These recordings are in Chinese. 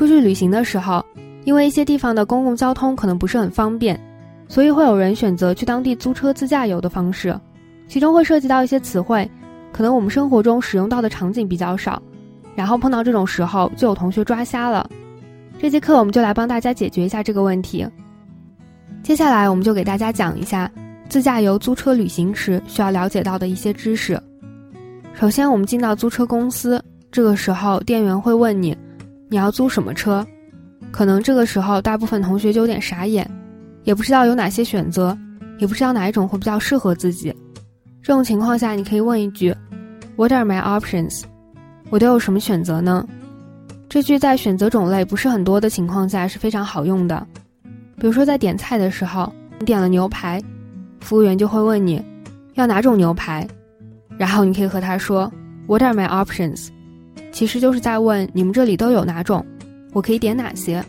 出去旅行的时候，因为一些地方的公共交通可能不是很方便，所以会有人选择去当地租车自驾游的方式，其中会涉及到一些词汇，可能我们生活中使用到的场景比较少，然后碰到这种时候就有同学抓瞎了。这节课我们就来帮大家解决一下这个问题。接下来我们就给大家讲一下自驾游租车旅行时需要了解到的一些知识。首先，我们进到租车公司，这个时候店员会问你。你要租什么车？可能这个时候大部分同学就有点傻眼，也不知道有哪些选择，也不知道哪一种会比较适合自己。这种情况下，你可以问一句：“What are my options？” 我都有什么选择呢？这句在选择种类不是很多的情况下是非常好用的。比如说在点菜的时候，你点了牛排，服务员就会问你要哪种牛排，然后你可以和他说：“What are my options？” 其实就是在问你们这里都有哪种，我可以点哪些。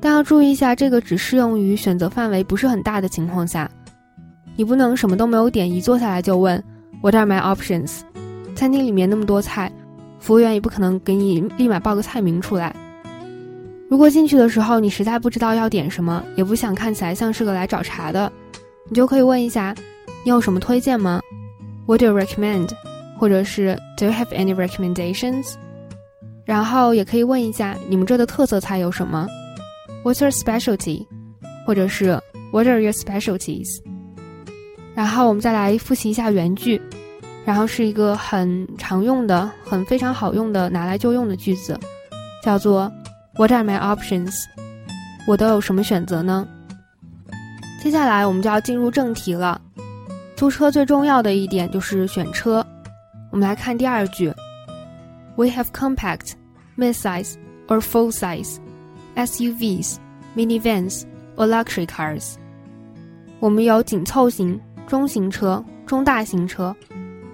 但要注意一下，这个只适用于选择范围不是很大的情况下。你不能什么都没有点，一坐下来就问 What are my options？餐厅里面那么多菜，服务员也不可能给你立马报个菜名出来。如果进去的时候你实在不知道要点什么，也不想看起来像是个来找茬的，你就可以问一下，你有什么推荐吗？What do you recommend？或者是 Do you have any recommendations？然后也可以问一下你们这的特色菜有什么？What's your specialty？或者是 What are your specialties？然后我们再来复习一下原句，然后是一个很常用的、很非常好用的拿来就用的句子，叫做 What are my options？我都有什么选择呢？接下来我们就要进入正题了。租车最重要的一点就是选车。我们来看第二句：We have compact, mid-size or full-size SUVs, minivans or luxury cars。我们有紧凑型、中型车、中大型车、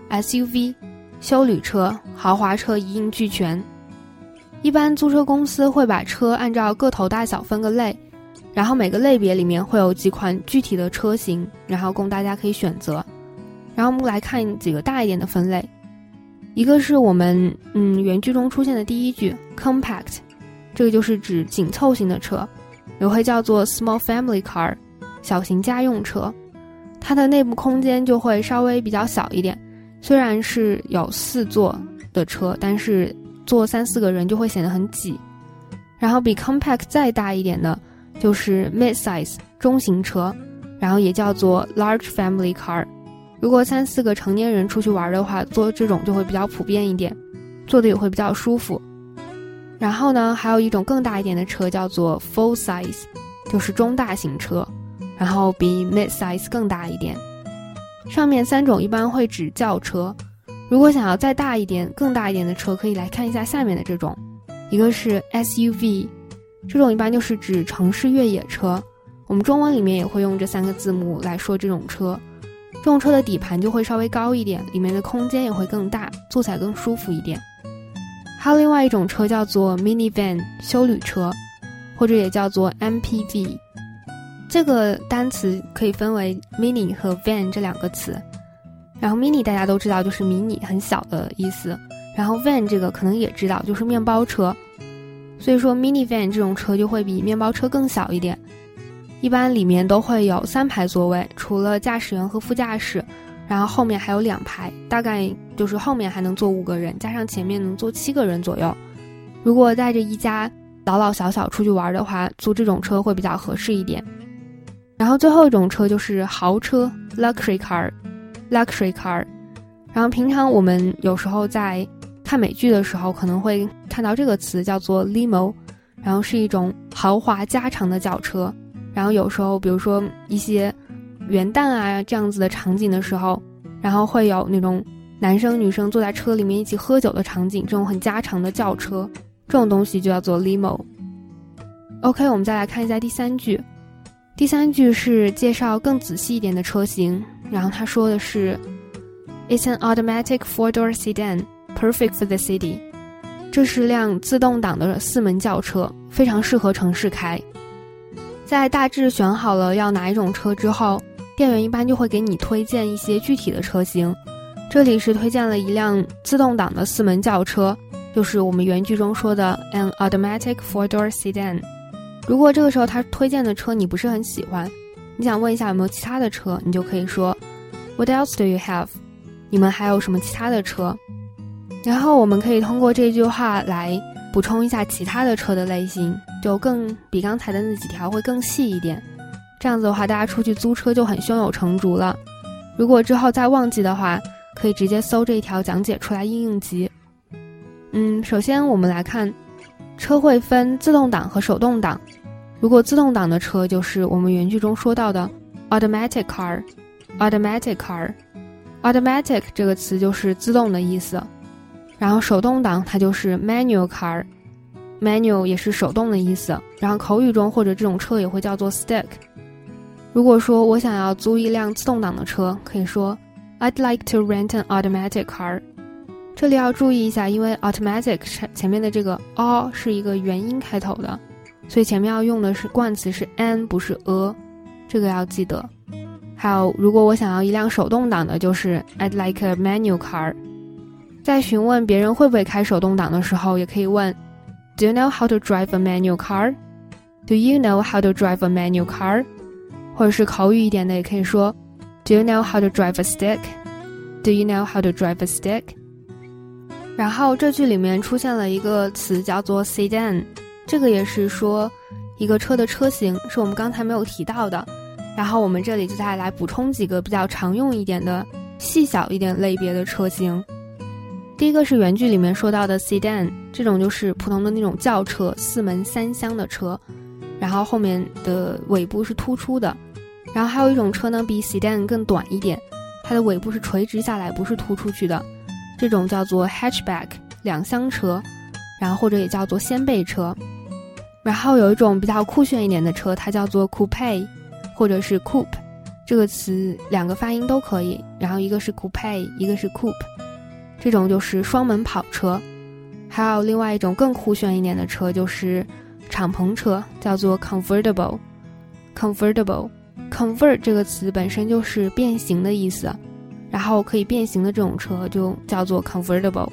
SUV、休旅车、豪华车一应俱全。一般租车公司会把车按照个头大小分个类，然后每个类别里面会有几款具体的车型，然后供大家可以选择。然后我们来看几个大一点的分类。一个是我们嗯原剧中出现的第一句 compact，这个就是指紧凑型的车，也会叫做 small family car，小型家用车，它的内部空间就会稍微比较小一点。虽然是有四座的车，但是坐三四个人就会显得很挤。然后比 compact 再大一点的，就是 mid size 中型车，然后也叫做 large family car。如果三四个成年人出去玩的话，坐这种就会比较普遍一点，坐的也会比较舒服。然后呢，还有一种更大一点的车叫做 full size，就是中大型车，然后比 mid size 更大一点。上面三种一般会指轿车。如果想要再大一点、更大一点的车，可以来看一下下面的这种，一个是 SUV，这种一般就是指城市越野车，我们中文里面也会用这三个字母来说这种车。这种车的底盘就会稍微高一点，里面的空间也会更大，坐起来更舒服一点。还有另外一种车叫做 minivan 休旅车，或者也叫做 MPV。这个单词可以分为 mini 和 van 这两个词。然后 mini 大家都知道就是迷你很小的意思，然后 van 这个可能也知道就是面包车。所以说 minivan 这种车就会比面包车更小一点。一般里面都会有三排座位，除了驾驶员和副驾驶，然后后面还有两排，大概就是后面还能坐五个人，加上前面能坐七个人左右。如果带着一家老老小小出去玩的话，租这种车会比较合适一点。然后最后一种车就是豪车 （luxury car），luxury car。然后平常我们有时候在看美剧的时候，可能会看到这个词叫做 limo，然后是一种豪华加长的轿车。然后有时候，比如说一些元旦啊这样子的场景的时候，然后会有那种男生女生坐在车里面一起喝酒的场景，这种很家常的轿车，这种东西就叫做 limo。OK，我们再来看一下第三句，第三句是介绍更仔细一点的车型，然后他说的是，It's an automatic four-door sedan, perfect for the city。这是辆自动挡的四门轿车，非常适合城市开。在大致选好了要哪一种车之后，店员一般就会给你推荐一些具体的车型。这里是推荐了一辆自动挡的四门轿车，就是我们原句中说的 an automatic four-door sedan。如果这个时候他推荐的车你不是很喜欢，你想问一下有没有其他的车，你就可以说 What else do you have？你们还有什么其他的车？然后我们可以通过这句话来补充一下其他的车的类型，就更比刚才的那几条会更细一点。这样子的话，大家出去租车就很胸有成竹了。如果之后再忘记的话，可以直接搜这一条讲解出来应用集。嗯，首先我们来看，车会分自动挡和手动挡。如果自动挡的车就是我们原句中说到的 automatic car，automatic car，automatic 这个词就是自动的意思。然后手动挡它就是 manual car Manual 也是手动的意思。然后口语中或者这种车也会叫做 stick。如果说我想要租一辆自动挡的车，可以说 I'd like to rent an automatic car。这里要注意一下，因为 automatic 前面的这个 a 是一个元音开头的，所以前面要用的是冠词是 an 不是 a，这个要记得。还有，如果我想要一辆手动挡的，就是 I'd like a manual car。在询问别人会不会开手动挡的时候，也可以问 Do you know how to drive a manual car？Do you know how to drive a manual car？或者是口语一点的，也可以说，Do you know how to drive a stick？Do you know how to drive a stick？然后这句里面出现了一个词叫做 sedan，这个也是说一个车的车型，是我们刚才没有提到的。然后我们这里就再来补充几个比较常用一点的、细小一点类别的车型。第一个是原句里面说到的 sedan，这种就是普通的那种轿车，四门三厢的车，然后后面的尾部是突出的。然后还有一种车呢，比 sedan 更短一点，它的尾部是垂直下来，不是突出去的，这种叫做 hatchback 两厢车，然后或者也叫做掀背车。然后有一种比较酷炫一点的车，它叫做 coupe，或者是 coupe，这个词两个发音都可以。然后一个是 coupe，一个是 coupe，这种就是双门跑车。还有另外一种更酷炫一点的车，就是敞篷车，叫做 convertible，convertible。convert 这个词本身就是变形的意思，然后可以变形的这种车就叫做 convertible。